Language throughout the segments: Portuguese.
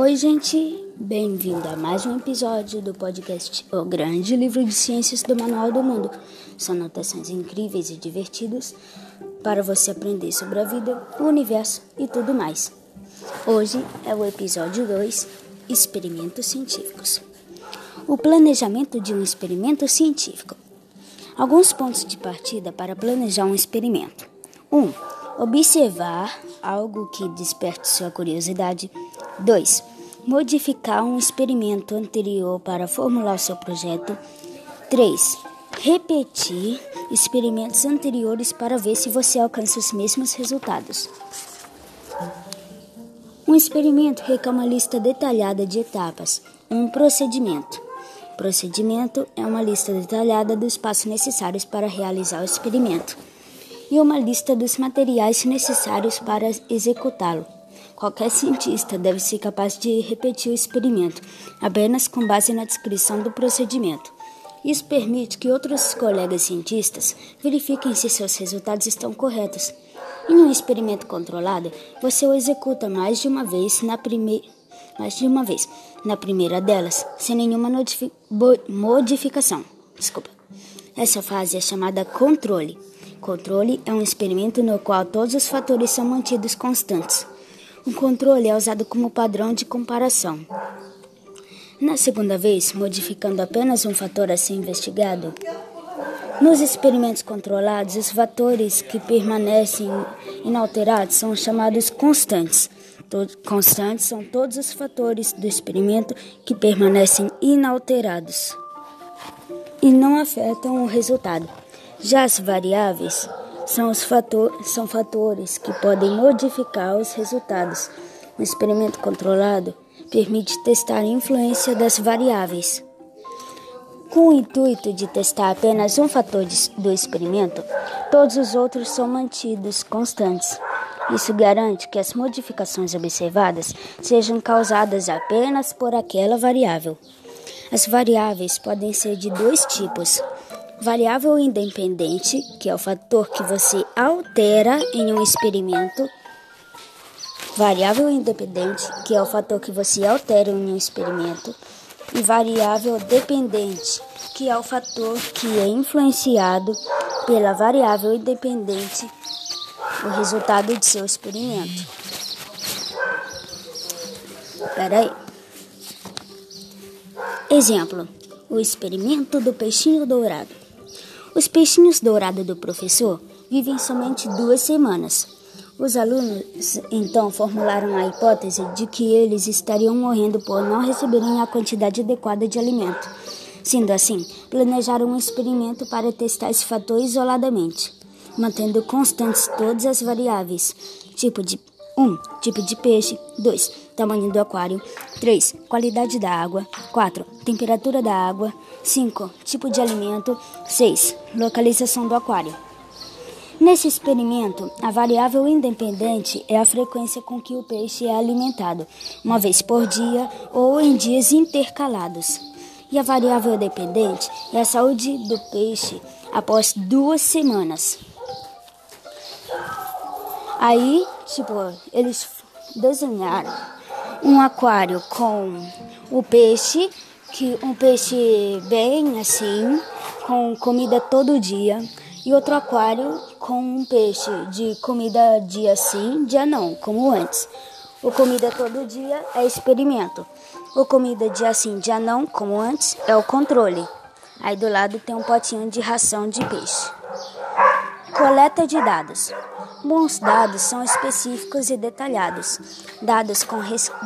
Oi, gente, bem-vindo a mais um episódio do podcast O Grande Livro de Ciências do Manual do Mundo. São anotações incríveis e divertidas para você aprender sobre a vida, o universo e tudo mais. Hoje é o episódio 2 Experimentos Científicos. O planejamento de um experimento científico. Alguns pontos de partida para planejar um experimento: 1. Um, observar algo que desperte sua curiosidade. 2. Modificar um experimento anterior para formular seu projeto. 3. Repetir experimentos anteriores para ver se você alcança os mesmos resultados. Um experimento requer uma lista detalhada de etapas. Um procedimento. Procedimento é uma lista detalhada dos passos necessários para realizar o experimento e uma lista dos materiais necessários para executá-lo. Qualquer cientista deve ser capaz de repetir o experimento apenas com base na descrição do procedimento. Isso permite que outros colegas cientistas verifiquem se seus resultados estão corretos. Em um experimento controlado, você o executa mais de uma vez na primeira mais de uma vez na primeira delas, sem nenhuma modificação. Desculpa. Essa fase é chamada controle. Controle é um experimento no qual todos os fatores são mantidos constantes. O controle é usado como padrão de comparação. Na segunda vez, modificando apenas um fator a ser investigado, nos experimentos controlados, os fatores que permanecem inalterados são chamados constantes. constantes são todos os fatores do experimento que permanecem inalterados e não afetam o resultado. Já as variáveis são, os fator, são fatores que podem modificar os resultados. Um experimento controlado permite testar a influência das variáveis. Com o intuito de testar apenas um fator de, do experimento, todos os outros são mantidos constantes. Isso garante que as modificações observadas sejam causadas apenas por aquela variável. As variáveis podem ser de dois tipos: Variável independente, que é o fator que você altera em um experimento. Variável independente, que é o fator que você altera em um experimento. E variável dependente, que é o fator que é influenciado pela variável independente, o resultado de seu experimento. Espera aí. Exemplo: o experimento do peixinho dourado. Os peixinhos dourados do professor vivem somente duas semanas. Os alunos então formularam a hipótese de que eles estariam morrendo por não receberem a quantidade adequada de alimento. Sendo assim, planejaram um experimento para testar esse fator isoladamente, mantendo constantes todas as variáveis, tipo de 1. Um, tipo de peixe. 2. Tamanho do aquário. 3. Qualidade da água. 4. Temperatura da água. 5. Tipo de alimento. 6. Localização do aquário. Nesse experimento, a variável independente é a frequência com que o peixe é alimentado, uma vez por dia ou em dias intercalados. E a variável dependente é a saúde do peixe após duas semanas. Aí, tipo, eles desenharam um aquário com o peixe que um peixe bem assim, com comida todo dia, e outro aquário com um peixe de comida dia sim, dia não, como antes. O comida todo dia é experimento. O comida dia sim, dia não, como antes, é o controle. Aí do lado tem um potinho de ração de peixe. Coleta de dados. Bons dados são específicos e detalhados. Dados com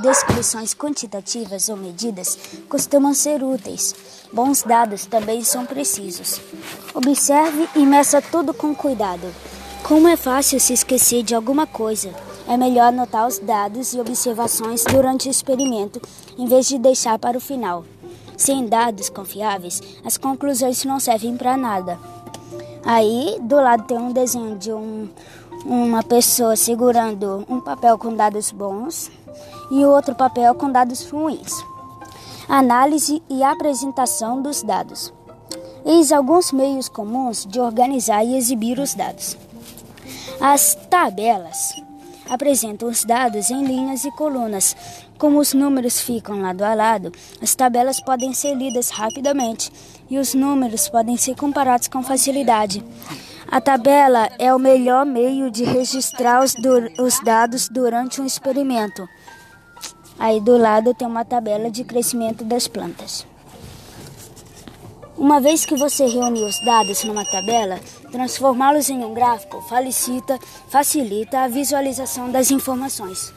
descrições quantitativas ou medidas costumam ser úteis. Bons dados também são precisos. Observe e meça tudo com cuidado. Como é fácil se esquecer de alguma coisa, é melhor anotar os dados e observações durante o experimento em vez de deixar para o final. Sem dados confiáveis, as conclusões não servem para nada. Aí do lado tem um desenho de um, uma pessoa segurando um papel com dados bons e outro papel com dados ruins. Análise e apresentação dos dados. Eis alguns meios comuns de organizar e exibir os dados. As tabelas. Apresentam os dados em linhas e colunas. Como os números ficam lado a lado, as tabelas podem ser lidas rapidamente e os números podem ser comparados com facilidade. A tabela é o melhor meio de registrar os, os dados durante um experimento. Aí do lado tem uma tabela de crescimento das plantas. Uma vez que você reuniu os dados numa tabela, transformá-los em um gráfico facilita, facilita a visualização das informações.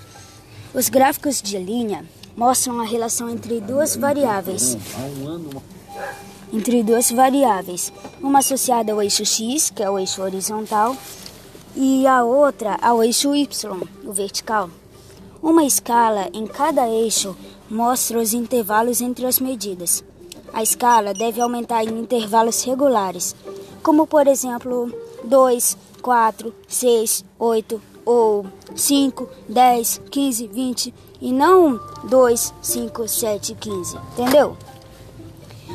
Os gráficos de linha mostram a relação entre duas variáveis. Entre duas variáveis, uma associada ao eixo x, que é o eixo horizontal, e a outra ao eixo y, o vertical. Uma escala em cada eixo mostra os intervalos entre as medidas. A escala deve aumentar em intervalos regulares, como por exemplo 2, 4, 6, 8 ou 5, 10, 15, 20 e não 2, 5, 7, 15, entendeu?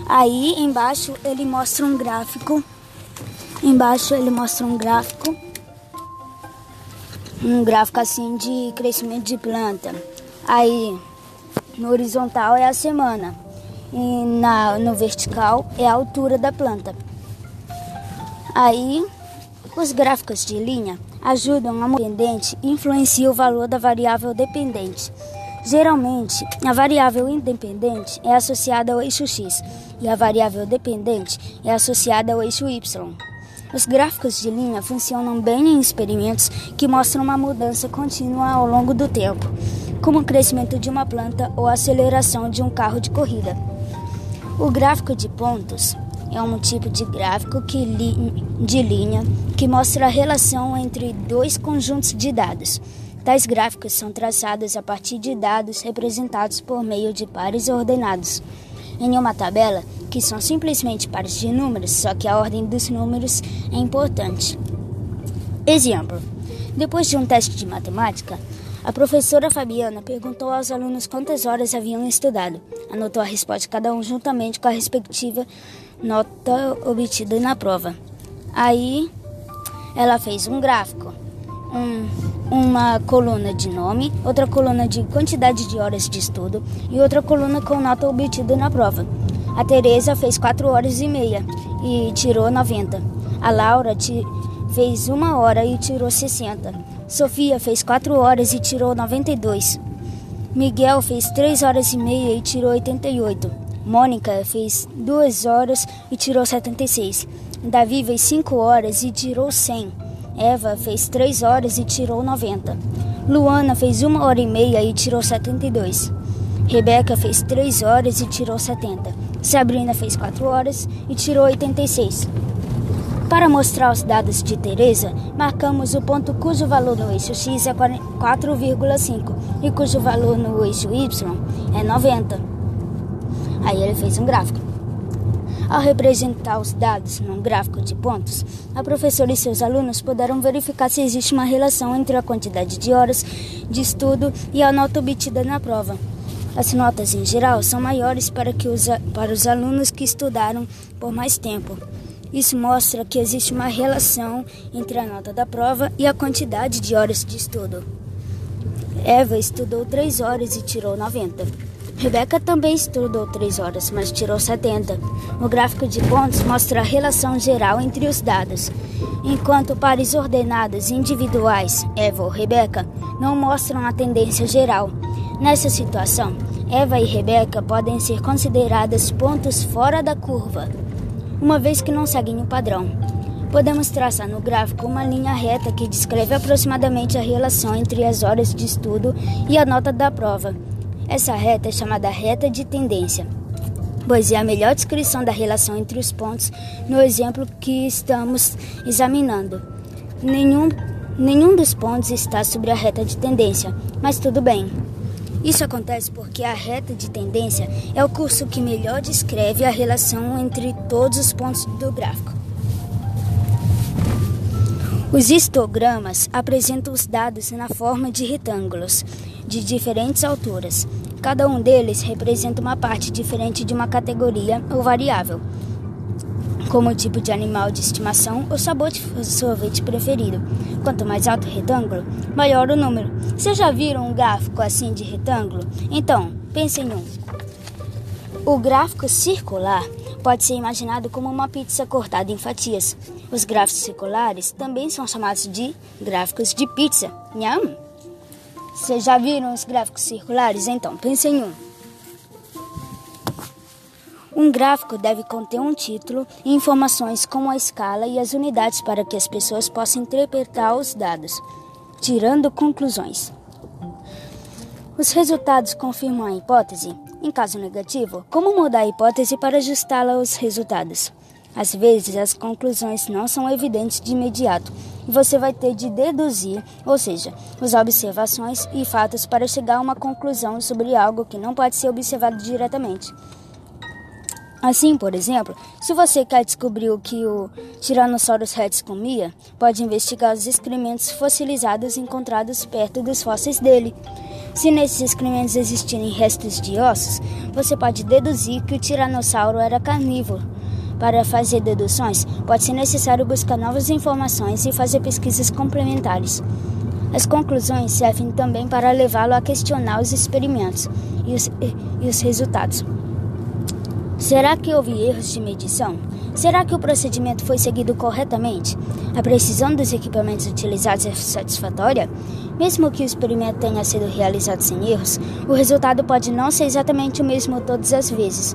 Aí embaixo ele mostra um gráfico. Embaixo ele mostra um gráfico. Um gráfico assim de crescimento de planta. Aí no horizontal é a semana e na, no vertical é a altura da planta. Aí, os gráficos de linha ajudam a dependente e influenciam o valor da variável dependente. Geralmente, a variável independente é associada ao eixo x e a variável dependente é associada ao eixo y. Os gráficos de linha funcionam bem em experimentos que mostram uma mudança contínua ao longo do tempo, como o crescimento de uma planta ou a aceleração de um carro de corrida. O gráfico de pontos é um tipo de gráfico que li de linha que mostra a relação entre dois conjuntos de dados. Tais gráficos são traçados a partir de dados representados por meio de pares ordenados em uma tabela, que são simplesmente pares de números, só que a ordem dos números é importante. Exemplo: depois de um teste de matemática, a professora Fabiana perguntou aos alunos quantas horas haviam estudado. Anotou a resposta de cada um juntamente com a respectiva nota obtida na prova. Aí ela fez um gráfico, um, uma coluna de nome, outra coluna de quantidade de horas de estudo e outra coluna com nota obtida na prova. A Teresa fez 4 horas e meia e tirou 90. A Laura fez uma hora e tirou 60. Sofia fez 4 horas e tirou 92. Miguel fez 3 horas e meia e tirou 88. Mônica fez 2 horas e tirou 76. Davi fez 5 horas e tirou 100. Eva fez 3 horas e tirou 90. Luana fez 1 hora e meia e tirou 72. Rebeca fez 3 horas e tirou 70. Sabrina fez 4 horas e tirou 86. Para mostrar os dados de Teresa, marcamos o ponto cujo valor no eixo x é 4,5 e cujo valor no eixo y é 90. Aí ele fez um gráfico. Ao representar os dados num gráfico de pontos, a professora e seus alunos puderam verificar se existe uma relação entre a quantidade de horas de estudo e a nota obtida na prova. As notas, em geral, são maiores para, que os, para os alunos que estudaram por mais tempo. Isso mostra que existe uma relação entre a nota da prova e a quantidade de horas de estudo. Eva estudou 3 horas e tirou 90. Rebeca também estudou 3 horas, mas tirou 70. O gráfico de pontos mostra a relação geral entre os dados, enquanto pares ordenados individuais, Eva ou Rebeca, não mostram a tendência geral. Nessa situação, Eva e Rebeca podem ser consideradas pontos fora da curva uma vez que não seguem o padrão. Podemos traçar no gráfico uma linha reta que descreve aproximadamente a relação entre as horas de estudo e a nota da prova. Essa reta é chamada reta de tendência, pois é a melhor descrição da relação entre os pontos no exemplo que estamos examinando. Nenhum, nenhum dos pontos está sobre a reta de tendência, mas tudo bem. Isso acontece porque a reta de tendência é o curso que melhor descreve a relação entre todos os pontos do gráfico. Os histogramas apresentam os dados na forma de retângulos de diferentes alturas. Cada um deles representa uma parte diferente de uma categoria ou variável. Como o tipo de animal de estimação ou sabor de sorvete preferido. Quanto mais alto o retângulo, maior o número. Vocês já viram um gráfico assim de retângulo? Então, pensem em um. O gráfico circular pode ser imaginado como uma pizza cortada em fatias. Os gráficos circulares também são chamados de gráficos de pizza. Nham! Vocês já viram os gráficos circulares? Então, pensem em um. Um gráfico deve conter um título e informações como a escala e as unidades para que as pessoas possam interpretar os dados, tirando conclusões. Os resultados confirmam a hipótese. Em caso negativo, como mudar a hipótese para ajustá-la aos resultados? Às vezes, as conclusões não são evidentes de imediato e você vai ter de deduzir, ou seja, usar observações e fatos para chegar a uma conclusão sobre algo que não pode ser observado diretamente. Assim, por exemplo, se você quer descobrir o que o Tyrannosaurus rex comia, pode investigar os excrementos fossilizados encontrados perto dos fósseis dele. Se nesses excrementos existirem restos de ossos, você pode deduzir que o tiranossauro era carnívoro. Para fazer deduções, pode ser necessário buscar novas informações e fazer pesquisas complementares. As conclusões servem também para levá-lo a questionar os experimentos e os, e os resultados. Será que houve erros de medição? Será que o procedimento foi seguido corretamente? A precisão dos equipamentos utilizados é satisfatória? Mesmo que o experimento tenha sido realizado sem erros, o resultado pode não ser exatamente o mesmo todas as vezes.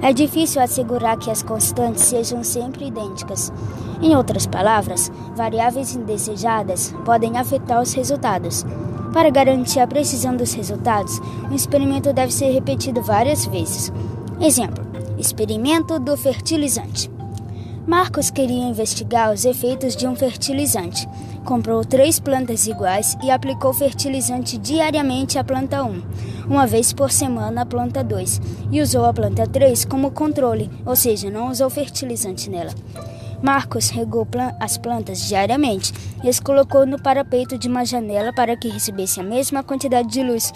É difícil assegurar que as constantes sejam sempre idênticas. Em outras palavras, variáveis indesejadas podem afetar os resultados. Para garantir a precisão dos resultados, o experimento deve ser repetido várias vezes. Exemplo: Experimento do fertilizante. Marcos queria investigar os efeitos de um fertilizante. Comprou três plantas iguais e aplicou fertilizante diariamente à planta 1, uma vez por semana à planta 2, e usou a planta 3 como controle, ou seja, não usou fertilizante nela. Marcos regou as plantas diariamente e as colocou no parapeito de uma janela para que recebesse a mesma quantidade de luz,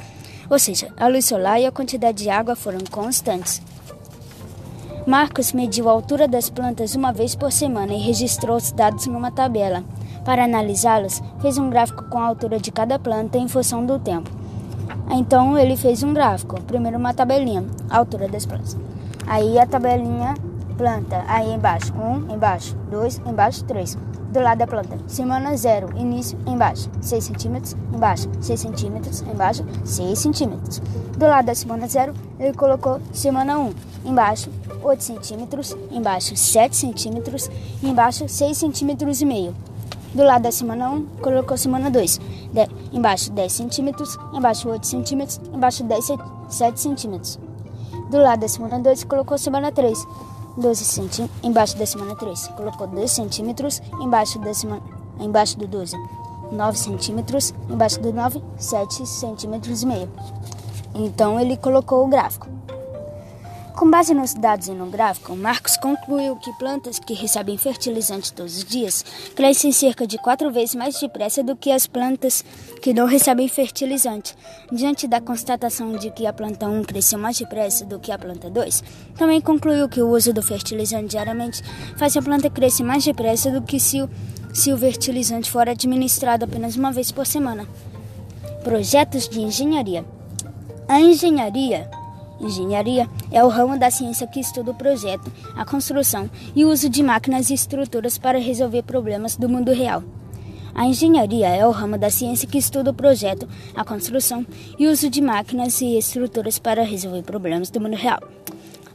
ou seja, a luz solar e a quantidade de água foram constantes. Marcos mediu a altura das plantas uma vez por semana e registrou os dados numa tabela. Para analisá-los, fez um gráfico com a altura de cada planta em função do tempo. Então ele fez um gráfico, primeiro uma tabelinha, altura das plantas. Aí a tabelinha planta, aí embaixo, um, embaixo, dois, embaixo, três. Do lado da planta, semana zero, início, embaixo, 6 centímetros, embaixo, 6 centímetros, embaixo, 6 centímetros. Do lado da semana zero, ele colocou semana 1, embaixo, 8 centímetros, embaixo 7 centímetros e embaixo 6 centímetros e meio. Do lado da semana 1, colocou semana 2, de, embaixo 10 centímetros, embaixo 8 centímetros, embaixo 10, 7 centímetros. Do lado da semana 2, colocou semana 3, 12 centímetros, embaixo da semana 3, colocou 2 centímetros, embaixo, da semana, embaixo do 12, 9 centímetros, embaixo do 9, 7 centímetros e meio. Então ele colocou o gráfico. Com base nos dados e no gráfico, Marcos concluiu que plantas que recebem fertilizante todos os dias crescem cerca de quatro vezes mais depressa do que as plantas que não recebem fertilizante. Diante da constatação de que a planta 1 cresceu mais depressa do que a planta 2, também concluiu que o uso do fertilizante diariamente faz a planta crescer mais depressa do que se o, se o fertilizante for administrado apenas uma vez por semana. Projetos de engenharia. A engenharia Engenharia é o ramo da ciência que estuda o projeto, a construção e o uso de máquinas e estruturas para resolver problemas do mundo real. A engenharia é o ramo da ciência que estuda o projeto, a construção e o uso de máquinas e estruturas para resolver problemas do mundo real.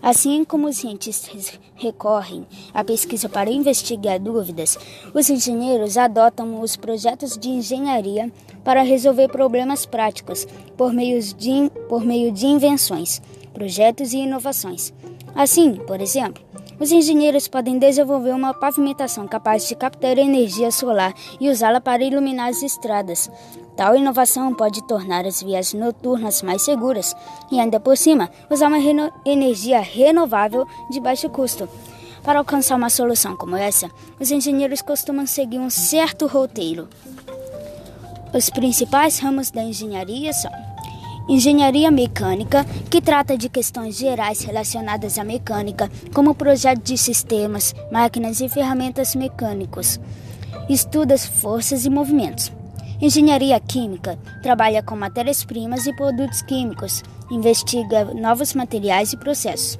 Assim como os cientistas recorrem à pesquisa para investigar dúvidas, os engenheiros adotam os projetos de engenharia para resolver problemas práticos por meio de, por meio de invenções, projetos e inovações. Assim, por exemplo, os engenheiros podem desenvolver uma pavimentação capaz de captar energia solar e usá-la para iluminar as estradas. Tal inovação pode tornar as vias noturnas mais seguras e, ainda por cima, usar uma reno energia renovável de baixo custo. Para alcançar uma solução como essa, os engenheiros costumam seguir um certo roteiro. Os principais ramos da engenharia são Engenharia mecânica, que trata de questões gerais relacionadas à mecânica, como o projeto de sistemas, máquinas e ferramentas mecânicos. Estuda forças e movimentos. Engenharia química. Trabalha com matérias-primas e produtos químicos, investiga novos materiais e processos.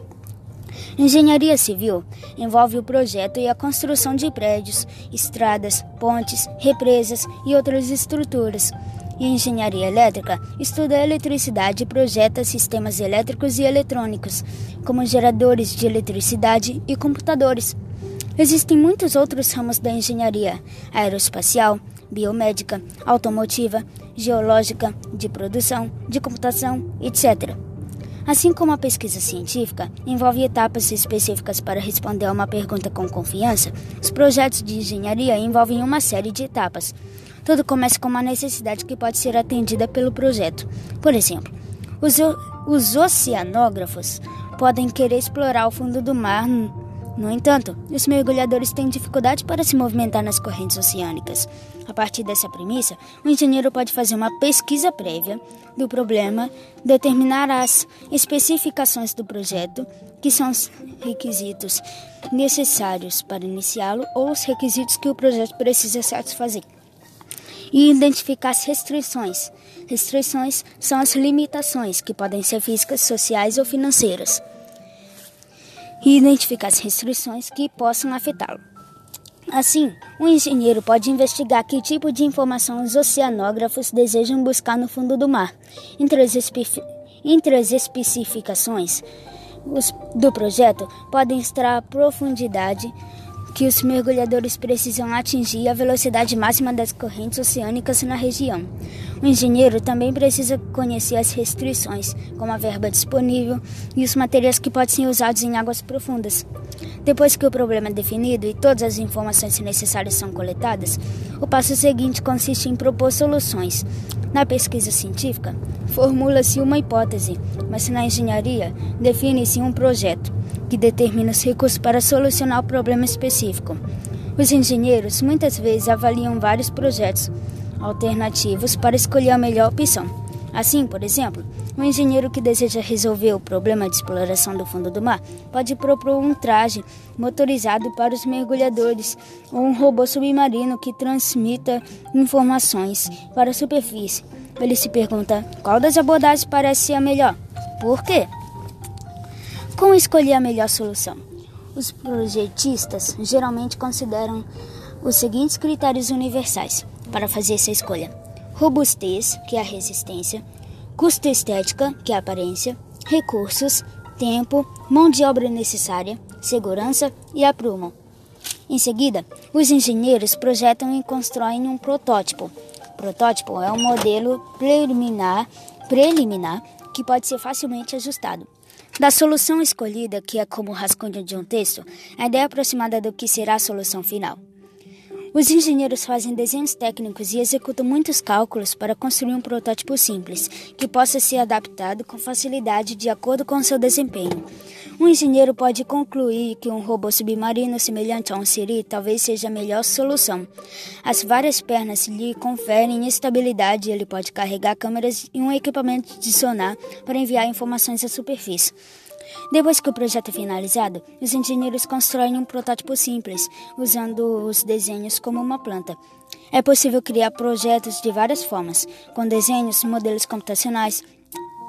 Engenharia civil. Envolve o projeto e a construção de prédios, estradas, pontes, represas e outras estruturas. E engenharia elétrica estuda a eletricidade e projeta sistemas elétricos e eletrônicos, como geradores de eletricidade e computadores. Existem muitos outros ramos da engenharia: aeroespacial, biomédica, automotiva, geológica, de produção, de computação, etc. Assim como a pesquisa científica envolve etapas específicas para responder a uma pergunta com confiança, os projetos de engenharia envolvem uma série de etapas. Tudo começa com uma necessidade que pode ser atendida pelo projeto. Por exemplo, os, os oceanógrafos podem querer explorar o fundo do mar. No entanto, os mergulhadores têm dificuldade para se movimentar nas correntes oceânicas. A partir dessa premissa, o engenheiro pode fazer uma pesquisa prévia do problema, determinar as especificações do projeto, que são os requisitos necessários para iniciá-lo ou os requisitos que o projeto precisa satisfazer e identificar as restrições. Restrições são as limitações, que podem ser físicas, sociais ou financeiras. E identificar as restrições que possam afetá-lo. Assim, o um engenheiro pode investigar que tipo de informação os oceanógrafos desejam buscar no fundo do mar. Entre as, entre as especificações do projeto podem estar a profundidade, que os mergulhadores precisam atingir a velocidade máxima das correntes oceânicas na região. O engenheiro também precisa conhecer as restrições, como a verba disponível e os materiais que podem ser usados em águas profundas. Depois que o problema é definido e todas as informações necessárias são coletadas, o passo seguinte consiste em propor soluções. Na pesquisa científica, formula-se uma hipótese, mas na engenharia, define-se um projeto que determina os recursos para solucionar o problema específico. Os engenheiros muitas vezes avaliam vários projetos alternativos para escolher a melhor opção. Assim, por exemplo, um engenheiro que deseja resolver o problema de exploração do fundo do mar pode propor um traje motorizado para os mergulhadores ou um robô submarino que transmita informações para a superfície. Ele se pergunta qual das abordagens parece ser a melhor. Por quê? Como escolher a melhor solução? Os projetistas geralmente consideram os seguintes critérios universais para fazer essa escolha: robustez, que é a resistência, custo estética, que é a aparência, recursos, tempo, mão de obra necessária, segurança e aprumo. Em seguida, os engenheiros projetam e constroem um protótipo. Protótipo é um modelo preliminar, preliminar que pode ser facilmente ajustado. Da solução escolhida, que é como o rascunho de um texto, a ideia aproximada do que será a solução final. Os engenheiros fazem desenhos técnicos e executam muitos cálculos para construir um protótipo simples, que possa ser adaptado com facilidade de acordo com seu desempenho. Um engenheiro pode concluir que um robô submarino semelhante a um Siri talvez seja a melhor solução. As várias pernas lhe conferem estabilidade e ele pode carregar câmeras e um equipamento de sonar para enviar informações à superfície. Depois que o projeto é finalizado, os engenheiros constroem um protótipo simples, usando os desenhos como uma planta. É possível criar projetos de várias formas, com desenhos, modelos computacionais,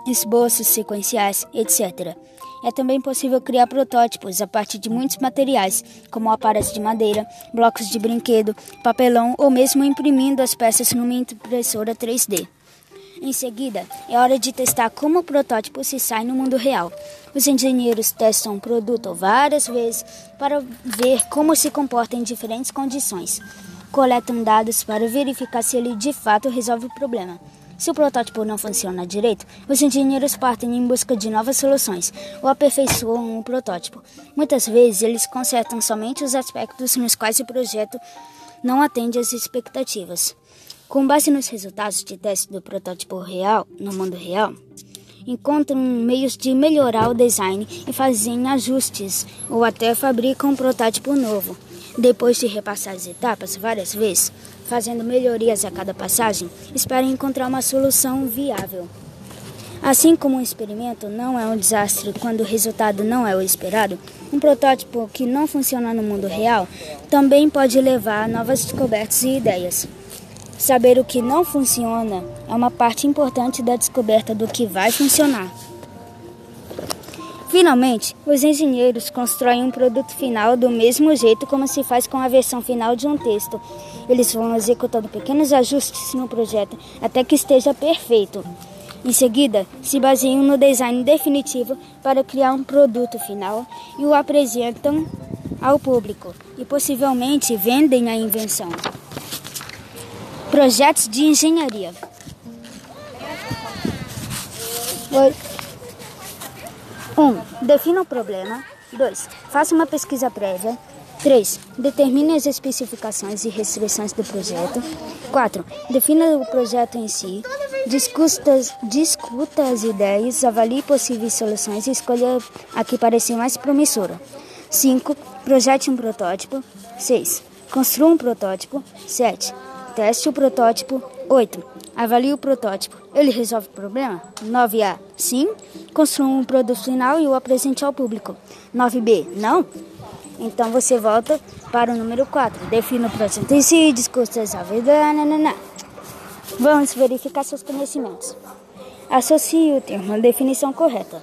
esboços sequenciais, etc. É também possível criar protótipos a partir de muitos materiais, como aparelhos de madeira, blocos de brinquedo, papelão ou mesmo imprimindo as peças numa impressora 3D. Em seguida, é hora de testar como o protótipo se sai no mundo real. Os engenheiros testam o produto várias vezes para ver como se comporta em diferentes condições. Coletam dados para verificar se ele de fato resolve o problema. Se o protótipo não funciona direito, os engenheiros partem em busca de novas soluções ou aperfeiçoam o protótipo. Muitas vezes, eles consertam somente os aspectos nos quais o projeto não atende às expectativas. Com base nos resultados de teste do protótipo real no mundo real, encontram meios de melhorar o design e fazem ajustes ou até fabricam um protótipo novo. Depois de repassar as etapas várias vezes, fazendo melhorias a cada passagem, esperam encontrar uma solução viável. Assim como um experimento não é um desastre quando o resultado não é o esperado, um protótipo que não funciona no mundo real também pode levar a novas descobertas e ideias. Saber o que não funciona é uma parte importante da descoberta do que vai funcionar. Finalmente, os engenheiros constroem um produto final do mesmo jeito como se faz com a versão final de um texto. Eles vão executando pequenos ajustes no projeto até que esteja perfeito. Em seguida, se baseiam no design definitivo para criar um produto final e o apresentam ao público e possivelmente vendem a invenção. Projetos de engenharia. Oi. 1. Um, defina o problema. 2. Faça uma pesquisa prévia. 3. Determine as especificações e restrições do projeto. 4. Defina o projeto em si. Discuta, discuta as ideias, avalie possíveis soluções e escolha a que parecer mais promissora. 5. Projete um protótipo. 6. Construa um protótipo. 7. Teste o protótipo. 8. Avalie o protótipo. Ele resolve o problema? 9A. Sim. Construa um produto final e o apresente ao público. 9B. Não. Então você volta para o número 4. Defina o projeto em si, discurso nanana. Vamos verificar seus conhecimentos. Associe o termo à definição correta.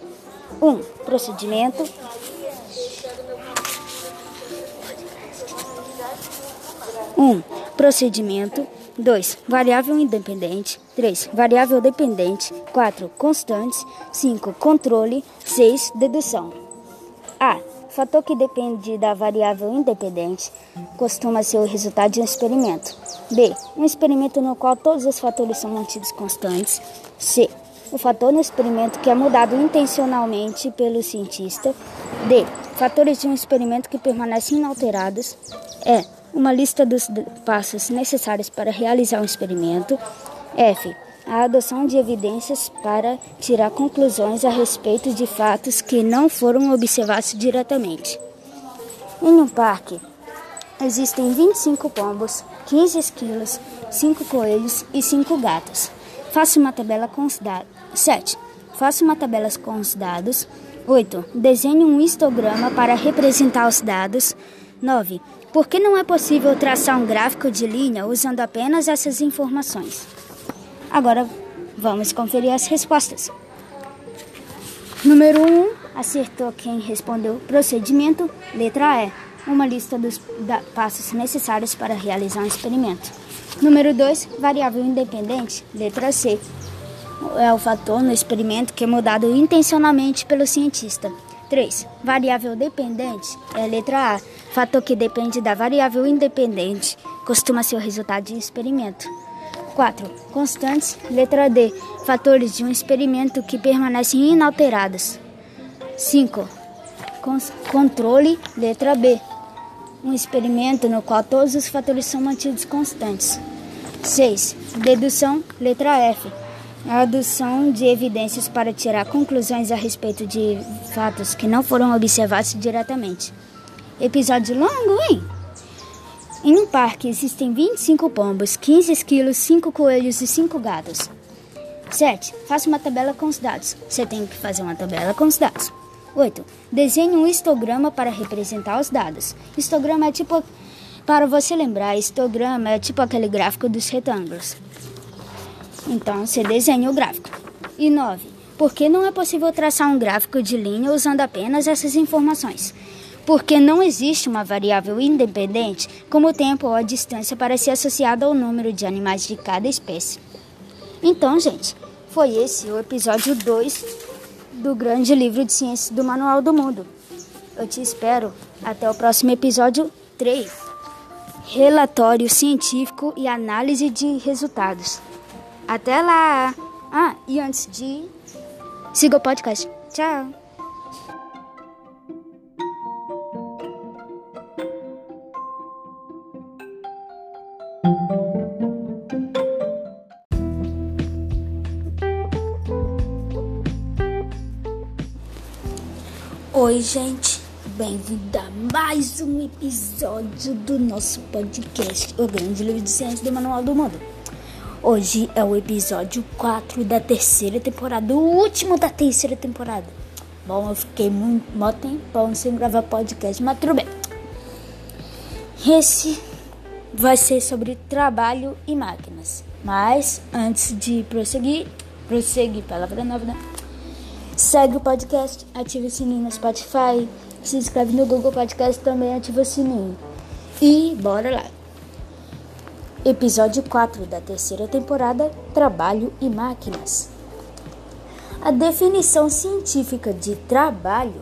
1. Um, procedimento. Um, procedimento. 2. Variável independente. 3. Variável dependente. 4. Constantes. 5. Controle. 6. Dedução. A. Fator que depende da variável independente costuma ser o resultado de um experimento. B. Um experimento no qual todos os fatores são mantidos constantes. C. O fator no experimento que é mudado intencionalmente pelo cientista. D. Fatores de um experimento que permanecem inalterados. E. Uma lista dos passos necessários para realizar um experimento. F a adoção de evidências para tirar conclusões a respeito de fatos que não foram observados diretamente. Em um parque, existem 25 pombos, 15 esquilos, 5 coelhos e 5 gatos. Faça uma tabela com os dados. 7. Faça uma tabela com os dados. 8. Desenhe um histograma para representar os dados. 9. Por que não é possível traçar um gráfico de linha usando apenas essas informações? Agora vamos conferir as respostas. Número 1, um, acertou quem respondeu procedimento. Letra E, uma lista dos passos necessários para realizar um experimento. Número 2, variável independente. Letra C, é o fator no experimento que é mudado intencionalmente pelo cientista. 3. Variável dependente é letra A, fator que depende da variável independente, costuma ser o resultado de um experimento. 4. Constantes, letra D. Fatores de um experimento que permanecem inalterados. 5. Controle, letra B. Um experimento no qual todos os fatores são mantidos constantes. 6. Dedução, letra F. A adoção de evidências para tirar conclusões a respeito de fatos que não foram observados diretamente. Episódio longo, hein? Em um parque existem 25 pombos, 15 esquilos, 5 coelhos e 5 gatos. 7. Faça uma tabela com os dados. Você tem que fazer uma tabela com os dados. 8. Desenhe um histograma para representar os dados. Histograma é tipo. Para você lembrar, histograma é tipo aquele gráfico dos retângulos. Então, você desenha o gráfico. E 9. Por que não é possível traçar um gráfico de linha usando apenas essas informações? Porque não existe uma variável independente como o tempo ou a distância para ser associada ao número de animais de cada espécie. Então, gente, foi esse o episódio 2 do grande livro de ciências do Manual do Mundo. Eu te espero até o próximo episódio 3. Relatório científico e análise de resultados. Até lá! Ah, e antes de. Siga o podcast. Tchau! Oi, gente, bem-vindo a mais um episódio do nosso podcast, O Grande Livro de Ciência do Manual do Mundo. Hoje é o episódio 4 da terceira temporada, o último da terceira temporada. Bom, eu fiquei muito mó tempão sem gravar podcast, mas tudo bem. Esse vai ser sobre trabalho e máquinas. Mas antes de prosseguir, prosseguir, palavra nova, né? Segue o podcast, ativa o sininho no Spotify, se inscreve no Google Podcast também, ativa o sininho. E bora lá. Episódio 4 da terceira temporada: Trabalho e Máquinas. A definição científica de trabalho: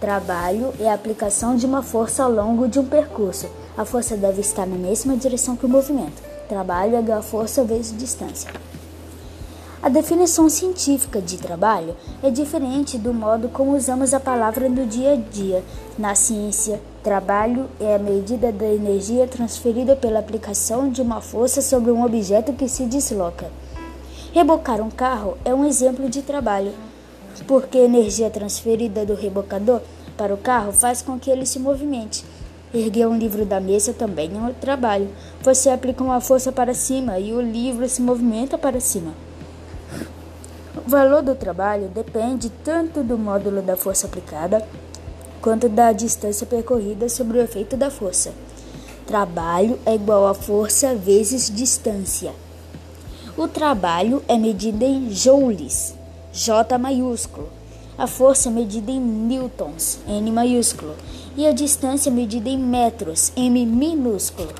Trabalho é a aplicação de uma força ao longo de um percurso. A força deve estar na mesma direção que o movimento. Trabalho é a força vezes distância. A definição científica de trabalho é diferente do modo como usamos a palavra no dia a dia. Na ciência, trabalho é a medida da energia transferida pela aplicação de uma força sobre um objeto que se desloca. Rebocar um carro é um exemplo de trabalho, porque a energia transferida do rebocador para o carro faz com que ele se movimente. Erguer um livro da mesa também é um trabalho. Você aplica uma força para cima e o livro se movimenta para cima. O valor do trabalho depende tanto do módulo da força aplicada quanto da distância percorrida sobre o efeito da força. Trabalho é igual a força vezes distância. O trabalho é medido em joules, J maiúsculo. A força é medida em newtons, N maiúsculo. E a distância é medida em metros, M minúsculo.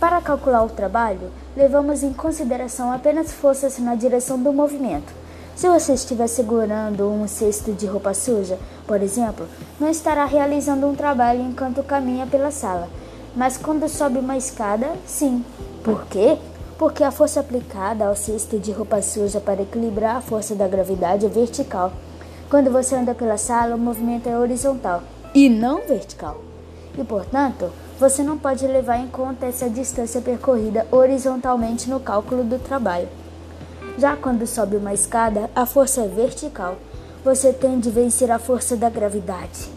Para calcular o trabalho, levamos em consideração apenas forças na direção do movimento. Se você estiver segurando um cesto de roupa suja, por exemplo, não estará realizando um trabalho enquanto caminha pela sala. Mas quando sobe uma escada, sim. Por quê? Porque a força aplicada ao cesto de roupa suja para equilibrar a força da gravidade é vertical. Quando você anda pela sala, o movimento é horizontal e não vertical. E, portanto, você não pode levar em conta essa distância percorrida horizontalmente no cálculo do trabalho. Já quando sobe uma escada, a força é vertical. Você tem de vencer a força da gravidade.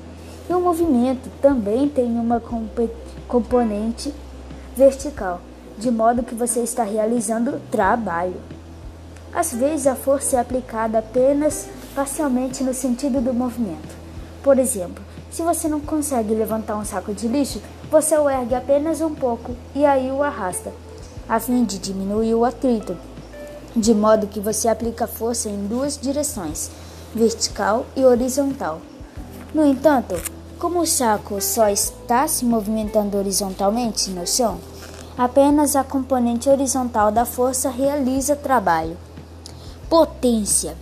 E o movimento também tem uma componente vertical, de modo que você está realizando trabalho. Às vezes, a força é aplicada apenas parcialmente no sentido do movimento. Por exemplo, se você não consegue levantar um saco de lixo, você o ergue apenas um pouco e aí o arrasta, a fim de diminuir o atrito, de modo que você aplica força em duas direções, vertical e horizontal. No entanto, como o saco só está se movimentando horizontalmente no chão, apenas a componente horizontal da força realiza trabalho. Potência.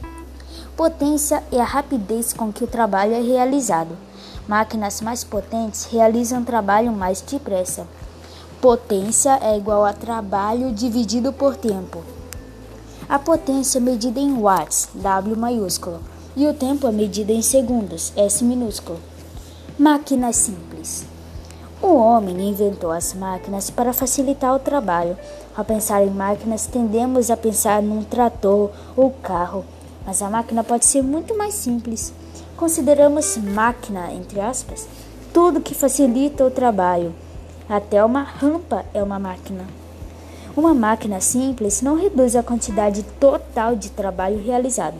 Potência é a rapidez com que o trabalho é realizado. Máquinas mais potentes realizam trabalho mais depressa. Potência é igual a trabalho dividido por tempo. A potência é medida em watts, W maiúsculo, e o tempo é medido em segundos, S minúsculo. Máquinas simples. O homem inventou as máquinas para facilitar o trabalho. Ao pensar em máquinas, tendemos a pensar num trator ou carro, mas a máquina pode ser muito mais simples. Consideramos máquina, entre aspas, tudo que facilita o trabalho. Até uma rampa é uma máquina. Uma máquina simples não reduz a quantidade total de trabalho realizado,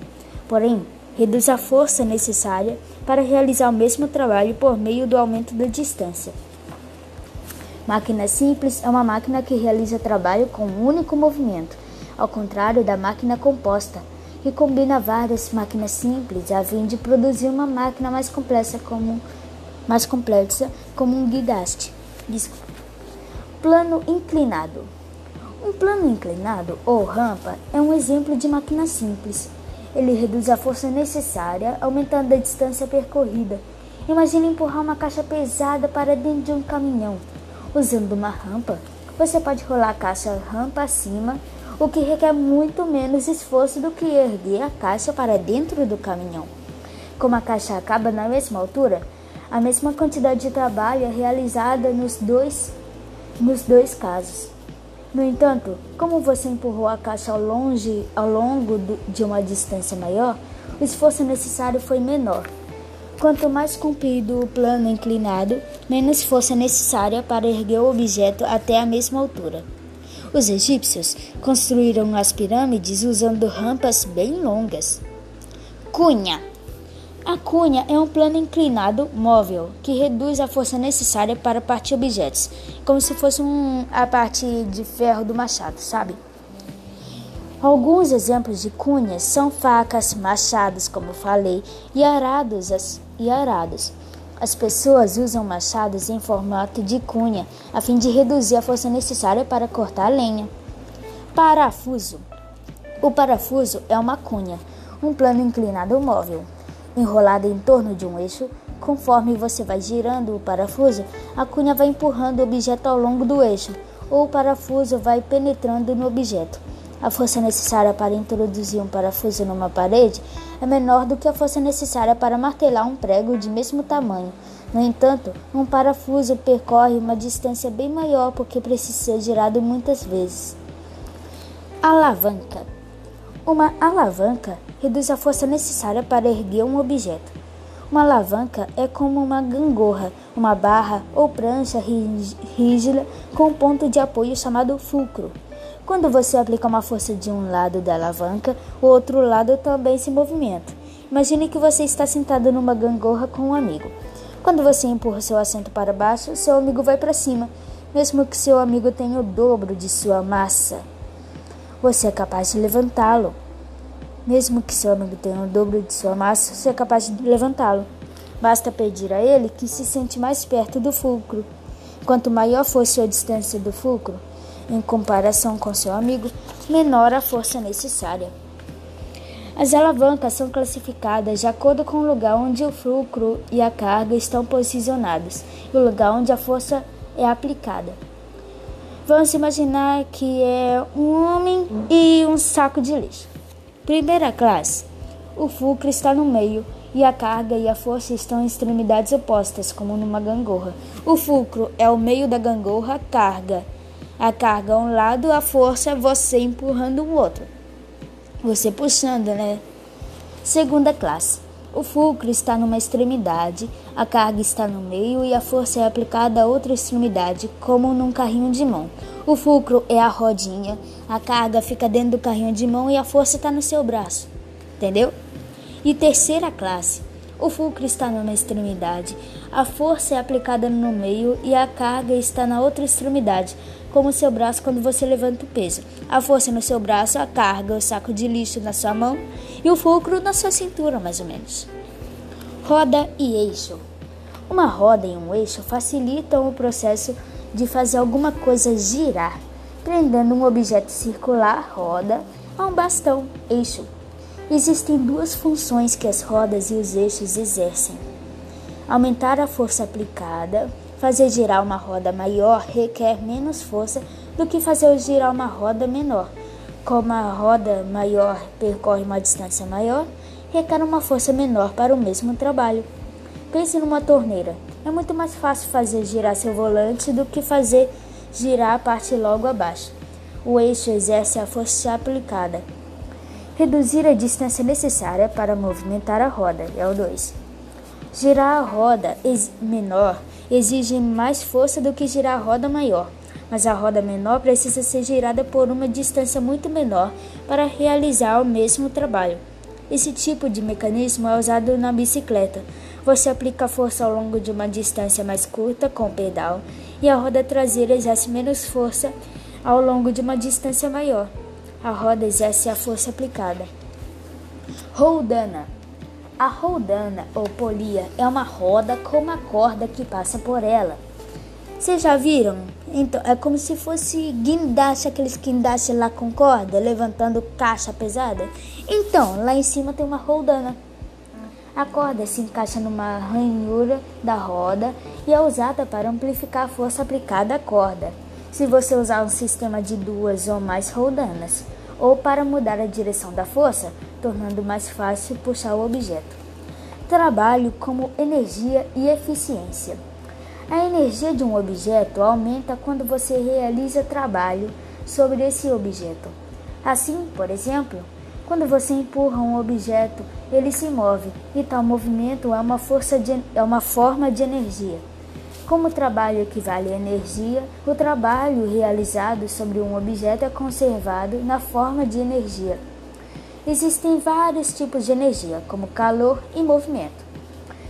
porém, reduz a força necessária para realizar o mesmo trabalho por meio do aumento da distância. Máquina simples é uma máquina que realiza trabalho com um único movimento, ao contrário da máquina composta que combina várias máquinas simples a fim de produzir uma máquina mais complexa como, mais complexa como um guidaste. Plano inclinado. Um plano inclinado ou rampa é um exemplo de máquina simples. Ele reduz a força necessária, aumentando a distância percorrida. Imagine empurrar uma caixa pesada para dentro de um caminhão. Usando uma rampa, você pode rolar a caixa rampa acima o que requer muito menos esforço do que erguer a caixa para dentro do caminhão. Como a caixa acaba na mesma altura, a mesma quantidade de trabalho é realizada nos dois, nos dois casos. No entanto, como você empurrou a caixa ao, longe, ao longo de uma distância maior, o esforço necessário foi menor. Quanto mais comprido o plano inclinado, menos força necessária para erguer o objeto até a mesma altura. Os egípcios construíram as pirâmides usando rampas bem longas. Cunha. A cunha é um plano inclinado móvel que reduz a força necessária para partir objetos, como se fosse um, a parte de ferro do machado, sabe? Alguns exemplos de cunhas são facas, machados, como falei, e arados. E arados. As pessoas usam machados em formato de cunha a fim de reduzir a força necessária para cortar lenha. Parafuso. O parafuso é uma cunha, um plano inclinado móvel, enrolado em torno de um eixo. Conforme você vai girando o parafuso, a cunha vai empurrando o objeto ao longo do eixo, ou o parafuso vai penetrando no objeto. A força necessária para introduzir um parafuso numa parede é menor do que a força necessária para martelar um prego de mesmo tamanho. No entanto, um parafuso percorre uma distância bem maior porque precisa ser girado muitas vezes. Alavanca: Uma alavanca reduz a força necessária para erguer um objeto. Uma alavanca é como uma gangorra, uma barra ou prancha rígida com um ponto de apoio chamado fulcro. Quando você aplica uma força de um lado da alavanca, o outro lado também se movimenta. Imagine que você está sentado numa gangorra com um amigo. Quando você empurra seu assento para baixo, seu amigo vai para cima, mesmo que seu amigo tenha o dobro de sua massa. Você é capaz de levantá-lo. Mesmo que seu amigo tenha o dobro de sua massa, você é capaz de levantá-lo. Basta pedir a ele que se sente mais perto do fulcro. Quanto maior for sua distância do fulcro, em comparação com seu amigo, menor a força necessária. As alavancas são classificadas de acordo com o lugar onde o fulcro e a carga estão posicionados e o lugar onde a força é aplicada. Vamos imaginar que é um homem e um saco de lixo. Primeira classe. O fulcro está no meio e a carga e a força estão em extremidades opostas, como numa gangorra. O fulcro é o meio da gangorra, carga a carga a um lado, a força você empurrando o outro. Você puxando, né? Segunda classe. O fulcro está numa extremidade, a carga está no meio e a força é aplicada a outra extremidade, como num carrinho de mão. O fulcro é a rodinha, a carga fica dentro do carrinho de mão e a força está no seu braço. Entendeu? E terceira classe. O fulcro está numa extremidade, a força é aplicada no meio e a carga está na outra extremidade, como o seu braço quando você levanta o peso. A força no seu braço, a carga, o saco de lixo na sua mão e o fulcro na sua cintura, mais ou menos. Roda e eixo. Uma roda e um eixo facilitam o processo de fazer alguma coisa girar, prendendo um objeto circular, roda, a um bastão, eixo. Existem duas funções que as rodas e os eixos exercem: aumentar a força aplicada. Fazer girar uma roda maior requer menos força do que fazer girar uma roda menor. Como a roda maior percorre uma distância maior, requer uma força menor para o mesmo trabalho. Pense numa torneira. É muito mais fácil fazer girar seu volante do que fazer girar a parte logo abaixo. O eixo exerce a força aplicada, Reduzir a distância necessária para movimentar a roda é o 2. Girar a roda menor exige mais força do que girar a roda maior, mas a roda menor precisa ser girada por uma distância muito menor para realizar o mesmo trabalho. Esse tipo de mecanismo é usado na bicicleta. Você aplica força ao longo de uma distância mais curta com o pedal e a roda traseira exerce menos força ao longo de uma distância maior a roda exerce a força aplicada. Roldana. A roldana ou polia é uma roda com uma corda que passa por ela. Vocês já viram? Então, é como se fosse guindaste, aqueles guindastes lá com corda, levantando caixa pesada. Então, lá em cima tem uma roldana. A corda se encaixa numa ranhura da roda e é usada para amplificar a força aplicada à corda. Se você usar um sistema de duas ou mais roldanas, ou para mudar a direção da força, tornando mais fácil puxar o objeto. Trabalho como energia e eficiência. A energia de um objeto aumenta quando você realiza trabalho sobre esse objeto. Assim, por exemplo, quando você empurra um objeto, ele se move, e tal movimento é uma, força de, é uma forma de energia. Como o trabalho equivale à energia, o trabalho realizado sobre um objeto é conservado na forma de energia. Existem vários tipos de energia, como calor e movimento.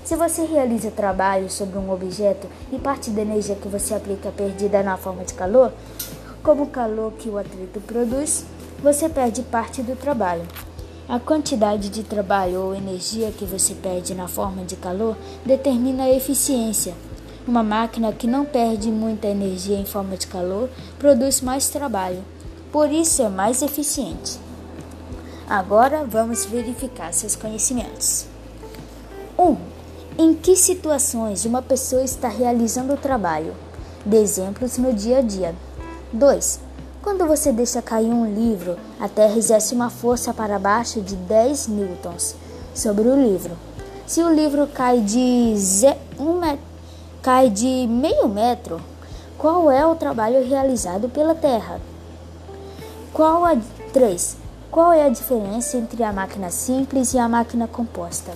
Se você realiza trabalho sobre um objeto e parte da energia que você aplica é perdida na forma de calor, como o calor que o atrito produz, você perde parte do trabalho. A quantidade de trabalho ou energia que você perde na forma de calor determina a eficiência. Uma máquina que não perde muita energia em forma de calor produz mais trabalho, por isso é mais eficiente. Agora vamos verificar seus conhecimentos. 1. Um, em que situações uma pessoa está realizando o trabalho? Dê exemplos no dia a dia. 2. Quando você deixa cair um livro, a Terra exerce uma força para baixo de 10 newtons sobre o livro. Se o livro cai de, um met... cai de meio metro, qual é o trabalho realizado pela Terra? Qual a 3. Qual é a diferença entre a máquina simples e a máquina composta?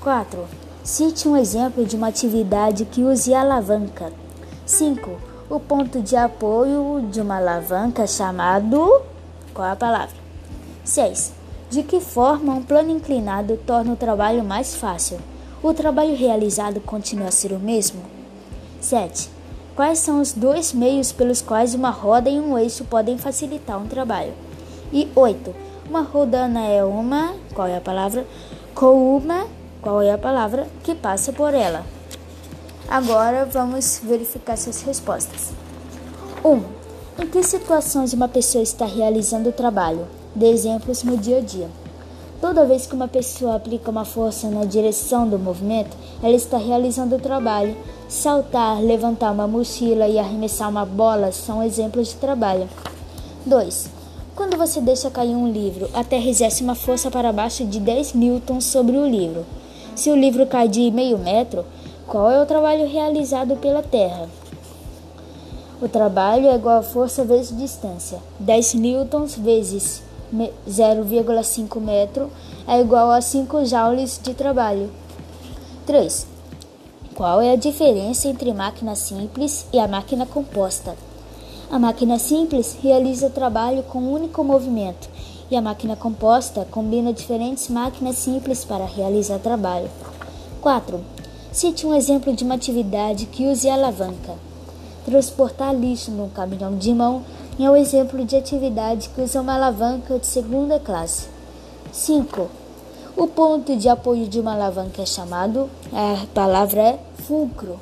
4. Cite um exemplo de uma atividade que use alavanca. 5. O ponto de apoio de uma alavanca chamado. Qual a palavra? 6. De que forma um plano inclinado torna o trabalho mais fácil? O trabalho realizado continua a ser o mesmo? 7. Quais são os dois meios pelos quais uma roda e um eixo podem facilitar um trabalho? E 8. Uma rodana é uma, qual é a palavra? Com uma, qual é a palavra que passa por ela? Agora vamos verificar suas respostas. 1. Um, em que situações uma pessoa está realizando o trabalho? Dê exemplos no dia a dia. Toda vez que uma pessoa aplica uma força na direção do movimento, ela está realizando o trabalho. Saltar, levantar uma mochila e arremessar uma bola são exemplos de trabalho. 2. Quando você deixa cair um livro, a Terra exerce uma força para baixo de 10 newtons sobre o livro. Se o livro cai de meio metro, qual é o trabalho realizado pela Terra? O trabalho é igual a força vezes distância. 10 newtons vezes 0,5 metro é igual a 5 joules de trabalho. 3. Qual é a diferença entre máquina simples e a máquina composta? A máquina simples realiza trabalho com um único movimento e a máquina composta combina diferentes máquinas simples para realizar trabalho. 4. Cite um exemplo de uma atividade que use alavanca. Transportar lixo num caminhão de mão é um exemplo de atividade que usa uma alavanca de segunda classe. 5. O ponto de apoio de uma alavanca é chamado, a palavra é fulcro.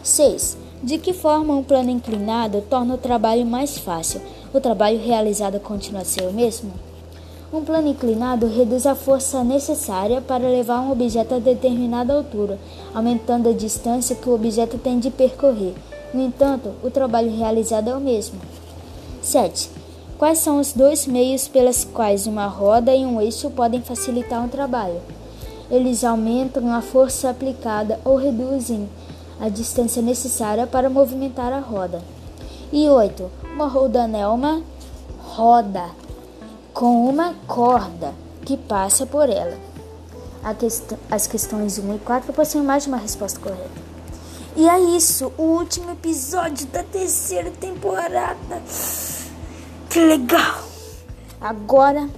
6. De que forma um plano inclinado torna o trabalho mais fácil? O trabalho realizado continua a ser o mesmo? Um plano inclinado reduz a força necessária para levar um objeto a determinada altura, aumentando a distância que o objeto tem de percorrer. No entanto, o trabalho realizado é o mesmo. 7. Quais são os dois meios pelos quais uma roda e um eixo podem facilitar um trabalho? Eles aumentam a força aplicada ou reduzem a distância necessária para movimentar a roda. E 8. Uma rodana é uma roda com uma corda que passa por ela. Quest as questões 1 e 4 possuem mais de uma resposta correta. E é isso, o último episódio da terceira temporada. Que legal! Agora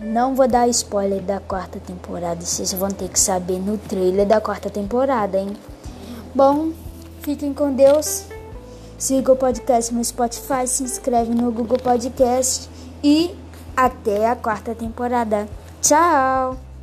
não vou dar spoiler da quarta temporada, vocês vão ter que saber no trailer da quarta temporada, hein? Bom, fiquem com Deus. Siga o podcast no Spotify, se inscreve no Google Podcast e até a quarta temporada. Tchau!